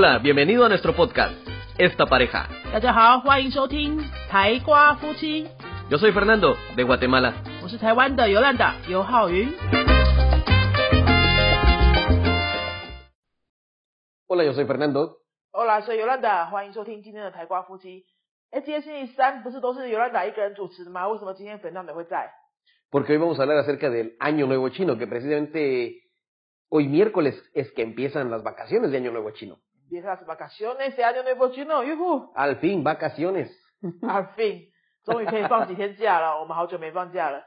Hola, bienvenido a nuestro podcast, Esta Pareja. 大家好，欢迎收听台瓜夫妻， Yo soy Fernando, de Guatemala. 我是台湾的尤兰达尤浩云。 Hola, yo soy Fernando. Hola，所以尤兰达，欢迎收听今天的台瓜夫妻。哎，今天星期三不是都是尤兰达一个人主持的吗？为什么今天 Fernando 会在？ Porque hoy vamos a hablar acerca del Año Nuevo Chino, que precisamente hoy miércoles es que empiezan las vacaciones de Año Nuevo Chino. Las vacaciones de año nuevo chino，哟呼，Al fin, vacaciones. al fin，终于可以放几天假了。我们好久没放假了。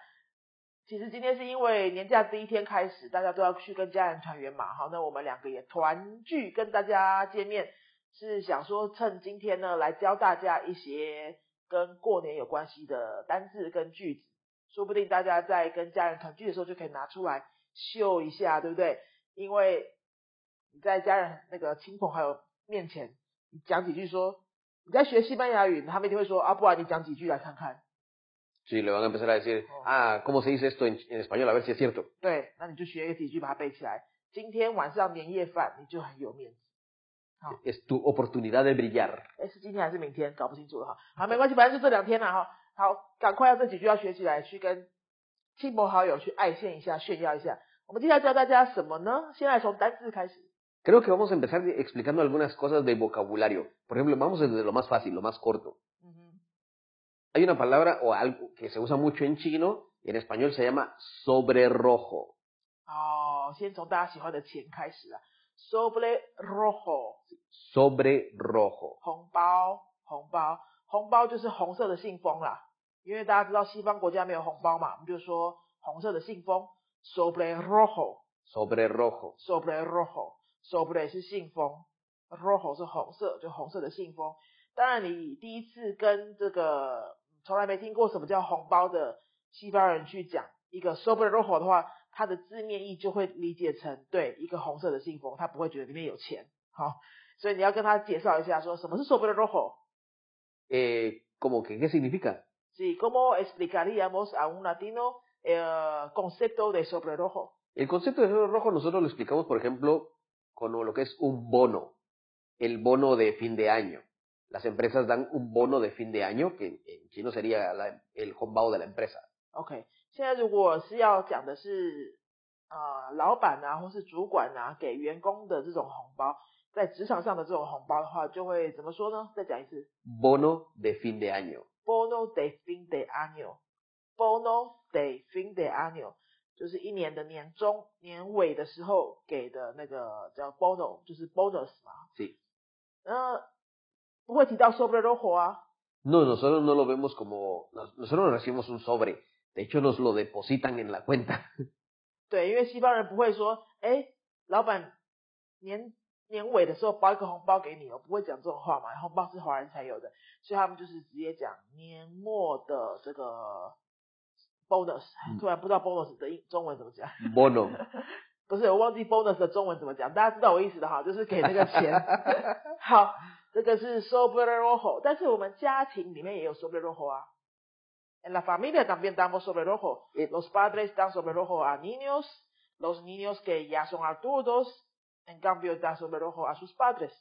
其实今天是因为年假第一天开始，大家都要去跟家人团圆嘛。好，那我们两个也团聚跟大家见面，是想说趁今天呢来教大家一些跟过年有关系的单字跟句子，说不定大家在跟家人团聚的时候就可以拿出来秀一下，对不对？因为你在家人那个亲朋好友面前，你讲几句说你在学西班牙语，他们一定会说啊，不然你讲几句来看看。Sí, le van a empezar a decir, Oh. ah, ¿cómo se dice esto en, en español? A ver si es cierto. 对，那你就学个几句把它背起来。今天晚上年夜饭，你就很有面子。Es tu oportunidad de brillar. 哎，是今天还是明天？搞不清楚了哈。好，没关系，反正就这两天了哈。好，赶快要这几句要学起来，去跟亲朋好友去爱现一下，炫耀一下。我们接下来教大家什么呢？先来从单字开始。Creo que vamos a empezar de- explicando algunas cosas de vocabulario. Por ejemplo, vamos desde lo más fácil, lo más corto. 嗯哼， Hay una palabra o algo que se usa mucho en chino y en español se llama sobre rojo. 哦，先从大家喜欢的钱开始啊。Sobre rojo， Sobre rojo. 红包，红包，红包就是红色的信封啦。因为大家知道西方国家没有红包嘛，我们就说红色的信封，sobre rojo。 Sobre rojo. sobre Rojo，sobre 是信封，rojo 是红色，就红色的信封。当然，你第一次跟这个从来没听过什么叫红包的西方人去讲一个 sobre rojo 的话，它的字面意就会理解成对一个红色的信封，他不会觉得里面有钱。好，所以你要跟他介绍一下，说什么是 sobre rojo。Eh, ¿Cómo que qué significa? Sí, ¿cómo explicaríamos a un latino el concepto de sobre rojo? El concepto de sobre rojo nosotros lo explicamos, por ejemplo, con lo que es un bono. El bono de fin de año. Las empresas dan un bono de fin de año, que en chino sería la- el hongbao de la empresa. OK，现在如果是要讲的是啊、呃老板啊或是主管啊给员工的这种红包，在职场上的这种红包的话，就会怎么说呢？再讲一次 Bono de fin de año. ，bono de fin de año，bono de fin de año， 就是一年的年终年尾的时候给的那个叫 bonus，就是 bonus 嘛。Sí. 那不会提到 sobre rojo 啊，No, nosotros no lo vemos como... nos- Nosotros no recibimos un sobre. De hecho, nos lo depositan en la cuenta. 对，因为西方人不会说，哎，老板年年尾的时候包一个红包给你哦，不会讲这种话嘛，红包是华人才有的，所以他们就是直接讲年末的这个 bonus，嗯突然不知道 bonus 的英中文怎么讲， Bono. 不是我忘记 bonus 的中文怎么讲，大家知道我意思的哈，就是给那个钱。好，这个是 sobre rojo，但是我们家庭里面也有 sobre rojo 啊。En la familia también damos sobre rojo. Eh, Los padres dan sobre rojo a niños, los niños que ya son adultos, en cambio dan sobre rojo a sus padres.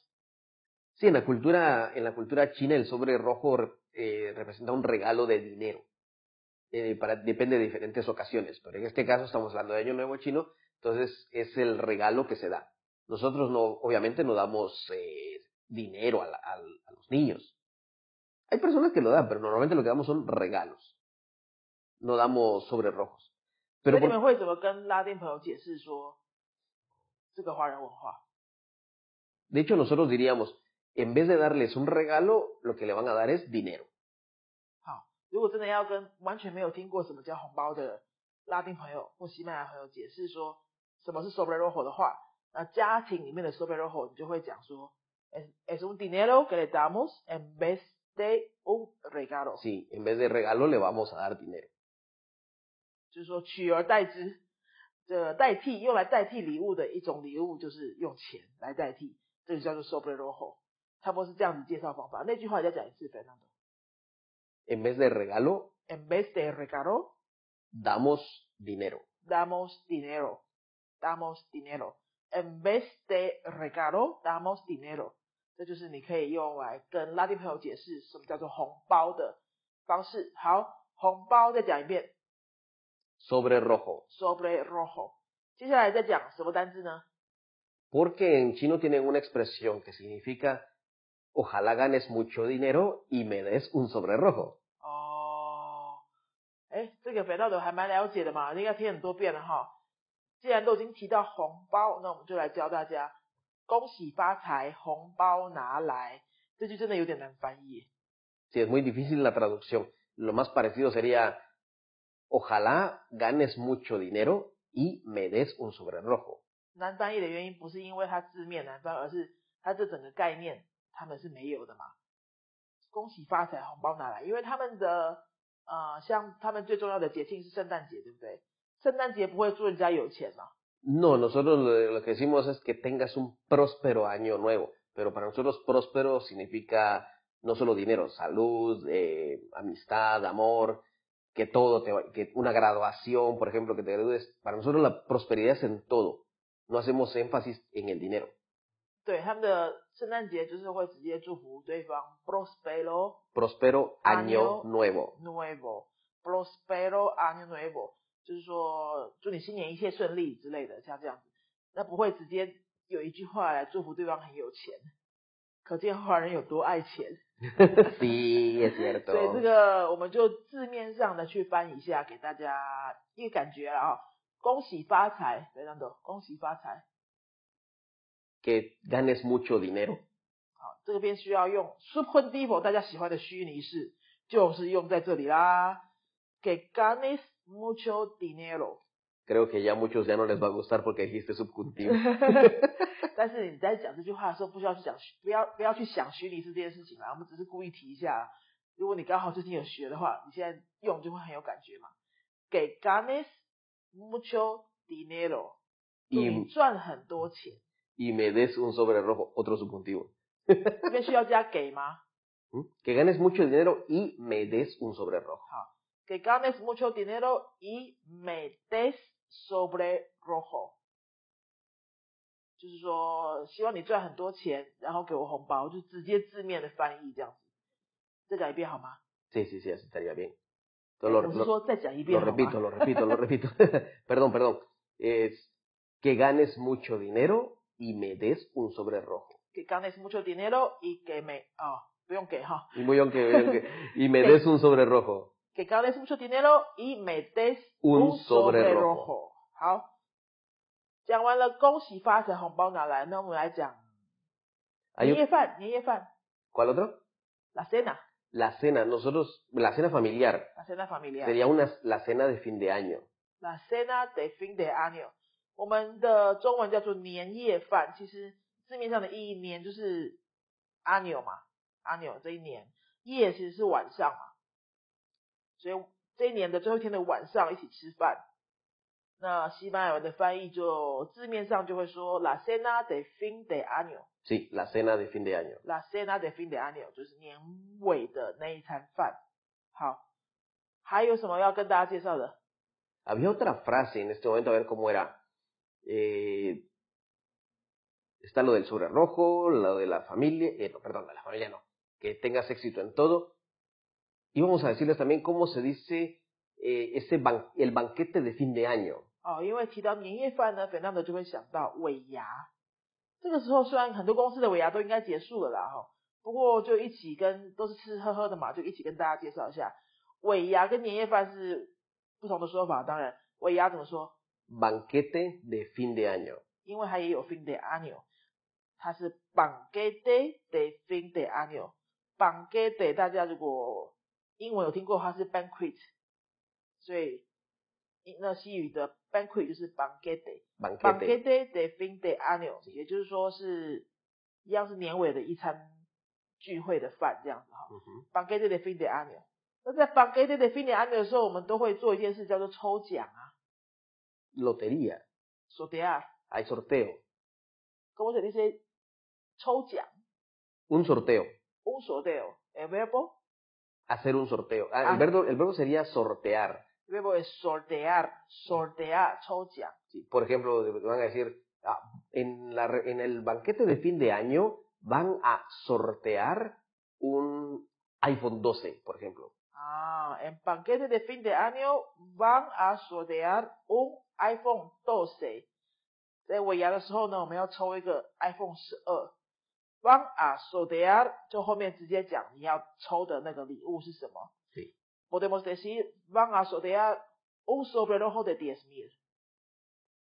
Sí, en la cultura, en la cultura china el sobre rojo eh, representa un regalo de dinero. Eh, depende de diferentes ocasiones, pero en este caso estamos hablando de Año Nuevo Chino, entonces es el regalo que se da. Nosotros no, obviamente no damos eh, dinero a, los niños. Hay personas que lo dan, pero normalmente lo que damos son regalos. No damos sobre rojos. Pero. De hecho, nosotros diríamos, en vez de darles un regalo, lo que le van a dar es dinero. 好，如果真的要跟完全没有听过什么叫红包的拉丁朋友或西班牙朋友解释说什么是 sobre rojo 的话，那家庭里面的 sobre rojo 你就会讲说，es un dinero que le damos en vez de un regalo，Sí, en vez de regalo le vamos a dar dinero. 就是说取而代之，这代替用来代替礼物的一种礼物就是用钱来代替，这个叫做 sobre rojo，差不多是这样子介绍方法。那句话再讲一次。En vez de regalo, En vez de regalo, damos dinero. damos dinero. Damos dinero. En vez de regalo, damos dinero. 这就是你可以用来跟拉丁朋友解释什么叫做红包的方式。好，红包再讲一遍 sobre rojo. ，sobre rojo。接下来再讲什么单字呢？ Porque en chino tienen una expresión que significa ojalá ganes mucho dinero y me des un sobre rojo. 哦，哎，这个肥皂的还蛮了解的嘛，应该听很多遍了哈。既然都已经提到红包，那我们就来教大家恭喜发财，红包拿来。这句真的有点难翻译耶。 Sí, es muy difícil la traducción. Lo más parecido sería ojalá ganes mucho dinero y me des un sobre rojo. 难翻译的原因不是因为它字面难翻，而是它这整个概念 他们是没有的嘛。恭喜发财，红包拿来，因为他们的呃，像他们最重要的节庆是圣诞节，对不对？圣诞节不会祝人家有钱嘛， No, nosotros lo, lo que decimos es que tengas un próspero año nuevo, pero para nosotros próspero significa no solo dinero, salud, eh, amistad, amor, que todo te va- que una graduación, por ejemplo, que te gradúes. Para nosotros la prosperidad es en todo. No hacemos énfasis en el dinero. 对，他们的圣诞节就是会直接祝福对方 prospero Prospero año nuevo. nuevo prospero año nuevo，就是说祝你新年一切顺利之类的，像这样子，那不会直接有一句话来祝福对方很有钱，可见华人有多爱钱。sí, es cierto. 所以这个我们就字面上的去翻一下，给大家一个感觉了啊、恭喜发财，非常的恭喜发财。Que ganes mucho dinero. 好，这个边需要用 subjuntivo，大家喜欢的虚拟式，就是用在这里啦。Que ganes mucho dinero。Creo que ya muchos ya no les va a gustar porque dijiste subjuntivo. 但是你在讲这句话的时候，不需要去讲，不要不要去想虚拟式这件事情啦。我们只是故意提一下。如果你刚好最近有学的话，你现在用就会很有感觉嘛。给 ganes mucho dinero，你赚很多钱。y me des un sobre rojo, otro subjuntivo. 这边需要加给吗？ ¿Mm? Que ganes mucho dinero y me des un sobre rojo. 好，给 ganes mucho dinero y me des sobre rojo，就是说希望你赚很多钱，然后给我红包，就直接字面的翻译这样子。再讲一遍好吗？ Sí, sí, sí, así estaría bien. 哎 Entonces, lo, 我是 lo- 说再讲一 lo 遍好吗 repito, lo repito, lo repito. perdón, perdón. Es que ganes mucho dinero y me des un sobre rojo. que ganes mucho dinero y que me 哦，不用给哈， Y, muy bien que- bien que- y me des un sobre rojo. que ganes mucho dinero y me des Un sobre sobre rojo rojo。好，讲完了恭喜发财，红包拿来，那我们来讲 Hay 年 un- 夜饭，年夜饭 ¿Cuál otro? la cena， La cena. Nosotros, la cena familiar. la cena familiar。 Sería una, la cena de fin de año. La cena de fin de año， 我们的中文叫做年夜饭，其实字面上的意义，年就是阿牛嘛，阿牛这一年，夜其实是晚上嘛，所以这一年的最后一天的晚上一起吃饭。那西班牙文的翻译就字面上就会说，la cena de fin de año，是，la cena de fin de año，la cena de fin de año 就是年尾的那一餐饭。好，还有什么要跟大家介绍的？Eh, está lo del sobre rojo, lo de la familia, eh, no, perdón, de la familia no, que tengas éxito en todo. Y vamos a decirles también cómo se dice eh, ese ban- el banquete de fin de año. 哦，因为提到年夜饭呢，Fernando 就会想到尾牙。这个时候虽然很多公司的尾牙都应该结束了啦，哈，不过就一起跟都是吃吃喝喝的嘛，就一起跟大家介绍一下，尾牙跟年夜饭是不同的说法。当然，尾牙怎么说？ Banquete de fin de año. 因为它也有 fin de año，它是 banquete de fin de año。banquete 大家如果英文有听过，它是 banquet，所以那西语的 banquet 就是 banquete。Banquete. banquete de fin de año，也就是说是一样是年尾的一餐聚会的饭这样子哈。Banquete de fin de año，那在 banquete de fin de año 的时候，我们都会做一件事叫做抽奖啊 lotería. Sotear, hay sorteo. ¿Cómo se dice? Un sorteo. Un sorteo. El verbo. Hacer un sorteo. Ah, el, ah. verbo, el verbo sería sortear. El verbo es sortear, sortear, choujiang. Por ejemplo, van a decir, ah, en, la, en el banquete de fin de año van a sortear un iPhone 12, por ejemplo. Ah, en banquete de fin de año van a sortear un iPhone 12。在尾牙的时候呢，我们要抽一个 iPhone 十二。就后面直接讲你要抽的那个礼物是什么。对。Podemos decir van a sortear un sobrerojo de diez mil。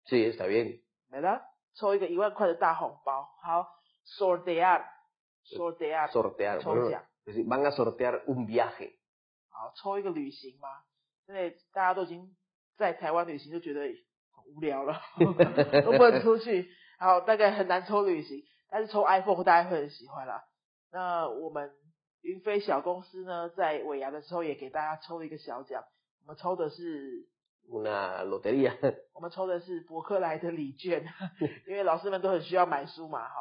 Sí, está bien. ¿verdad? 抽一个一万块的大红包。好，sortear，sortear，Sortear. 抽 bueno, 奖。es decir, van a sortear un viaje. 好，抽一个旅行嘛。现在大家都已经在台湾旅行就觉得很无聊了，都不能出去，好大概很难抽旅行，但是抽 iPhone 大家会很喜欢啦。那我们云飞小公司呢，在尾牙的时候也给大家抽了一个小奖，我们抽的是。那罗德利亚，我们抽的是伯克莱的礼券，因为老师们都很需要买书嘛，哈。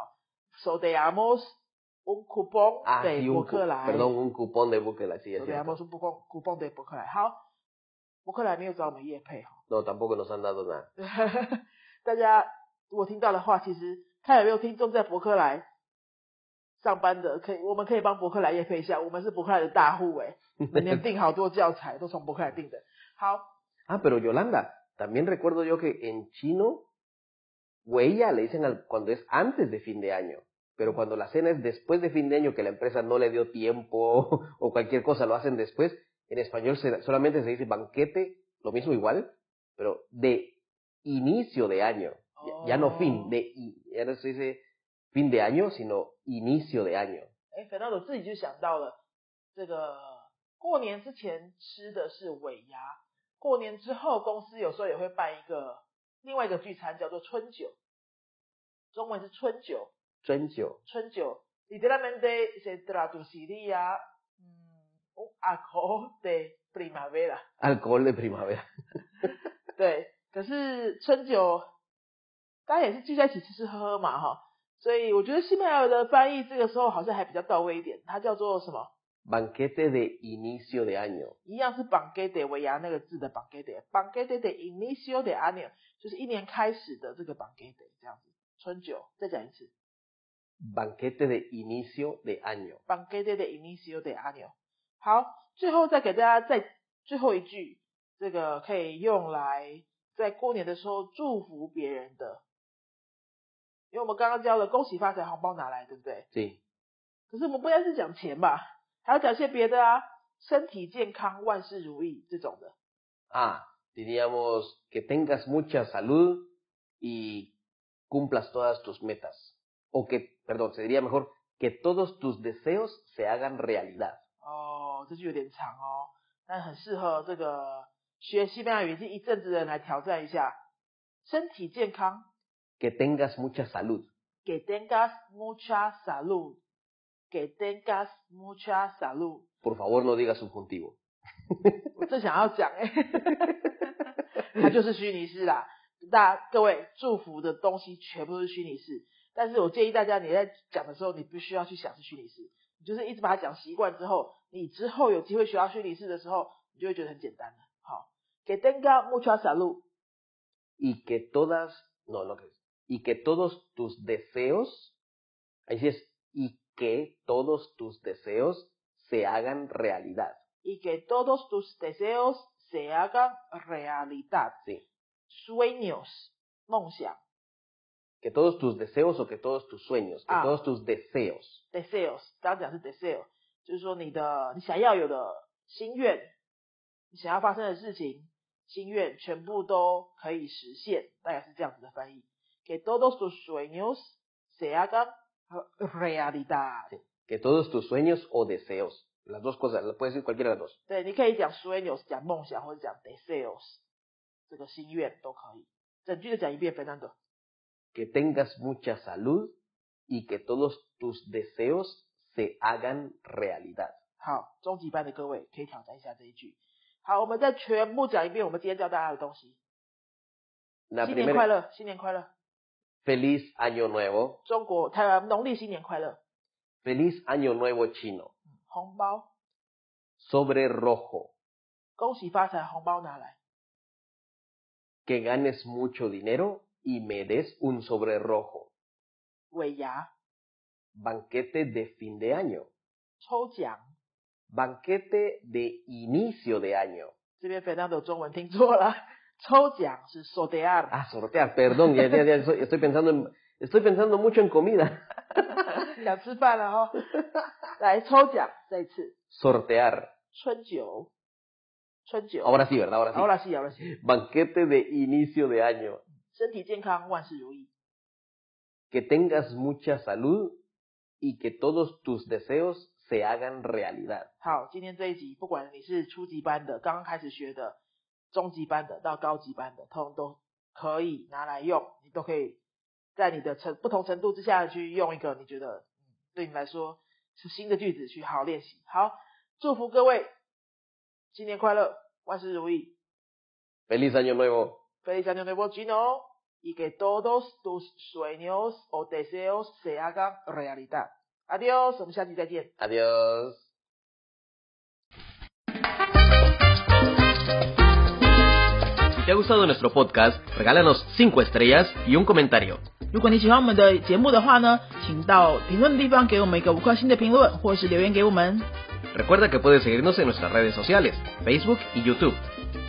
So de amos un coupon de 伯克莱，perdón un coupon de 伯克莱，so de coupon de 伯克莱。好，伯克莱没有找我们叶配哈。 No, tampoco nos han dado nada. 大家如果听到的话，其实看有没有听众在伯克莱上班的，可以我们可以帮伯克莱叶配一下，我们是伯克莱的大户哎，每年订好多教材都从伯克莱订的。好， Ah, pero Yolanda, también recuerdo yo que en chino, huella le dicen al- cuando es antes de fin de año, pero cuando la cena es después de fin de año, que la empresa no le dio tiempo o cualquier cosa lo hacen después, en español se- solamente se dice banquete, lo mismo igual, pero de inicio de año, ya, ya no fin, de, i- ya no se dice fin de año, sino inicio de año. 哎，反正我自己就想到了，这个过年之前吃的是尾牙，过年之后公司有时候也会办一个另外一个聚餐，叫做春酒，中文是春酒。春酒，春酒，literalmente se traduciría mm, un alcohol de primavera。alcohol de primavera. 对，可是春酒大家也是聚在一起吃吃喝喝嘛，哈，所以我觉得西班牙的翻译这个时候好像还比较到位一点，它叫做什么？Banquete de inicio de año. 一样是 banquete 维亚那个字的 banquete，banquete de inicio de año 就是一年开始的这个 banquete 这样子。春酒，再讲一次 Banquete de inicio de año. banquete de inicio de año。好，最后再给大家再最后一句，这个可以用来在过年的时候祝福别人的，因为我们刚刚教了恭喜发财，红包拿来，对不对？Sí. 可是我们不单是讲钱吧，还要讲些别的啊，身体健康，万事如意这种的。Ah, diríamos que tengas mucha salud y cumplas todas tus metas. O que, perdón, se diría mejor, que todos tus deseos se hagan realidad. 哦，这句有点长哦，但很适合这个学西班牙语这一阵子的人来挑战一下。身体健康 Que tengas mucha salud.，que tengas mucha salud，que tengas mucha salud。Por favor, no digas subjuntivo. 我正想要讲哎，它就是虚拟式啦。大家各位祝福的东西全部都是虚拟式，但是我建议大家你在讲的时候，你必须要去想是虚拟式，你就是一直把它讲习惯之后，你之后有机会学到虚拟式的时候，你就会觉得很简单了。好，que tenga mucha salud。 Y que todas, no, no, que y que todos tus deseos, ahí sí es, y que todos tus deseos se hagan realidad. y que todos tus deseos se hagan realidad. Sí. Sueños，梦想 Que todos tus deseos o que todos tus sueños, que Ah. todos tus deseos. ，deseos，刚刚讲是 deseo， 就是说你的你想要有的心愿，你想要发生的事情，心愿全部都可以实现，大概是这样子的翻译。Que todos tus sueños se hagan realidad。Que todos tus sueños o deseos, las dos cosas, puedes decir cualquiera de las dos. 对，你可以讲 sueños，讲梦想，或者讲 deseos，这个心愿都可以。整句的讲一遍，Fernando。Que tengas mucha salud y que todos tus deseos se hagan realidad. 好，中级班的各位可以挑战一下这一句。好，我们再全部讲一遍我们今天教大家的东西。La 新年快乐，新年快乐！feliz año nuevo, 中国台湾农历新年快乐！feliz año nuevo chino. 红包，Sobre rojo, 恭喜发财，红包拿来。que ganes mucho dinero y me des un sobre rojo. 尾牙，banquete de fin de año, 抽奖。 banquete de inicio de año. 这边 Fernando 中文听错了，抽奖是 sortear。 Ah, sortear, perdón, ya, ya, ya, estoy, estoy pensando en, estoy pensando mucho en comida. 想吃饭了哈、来抽奖，再一次 Sortear. 春酒，春酒。 Ahora sí, ¿verdad? Ahora sí. ahora sí, ahora sí。 Banquete de inicio de año. 身体健康，万事如意。 Que tengas mucha salud y que todos tus deseos se hagan realidad. 好，今天这一集，不管你是初级班的、刚刚开始学的、中级班的到高级班的，通通都可以拿来用，你都可以在你的程不同程度之下去用一个你觉得嗯对你来说是新的句子去好好练习。好，祝福各位新年快乐，万事如意 Feliz año nuevo. Feliz año nuevo chino y que todos tus sueños o deseos se hagan realidad. Adiós，我们下期再见。 Adiós. Si te ha gustado nuestro podcast, regálanos 5 estrellas y un comentario. 如果你喜欢我们的节目的话呢，请到评论地方给我们一个五颗星的评论，或是留言给我们。 Recuerda que puedes seguirnos en nuestras redes sociales, Facebook y YouTube.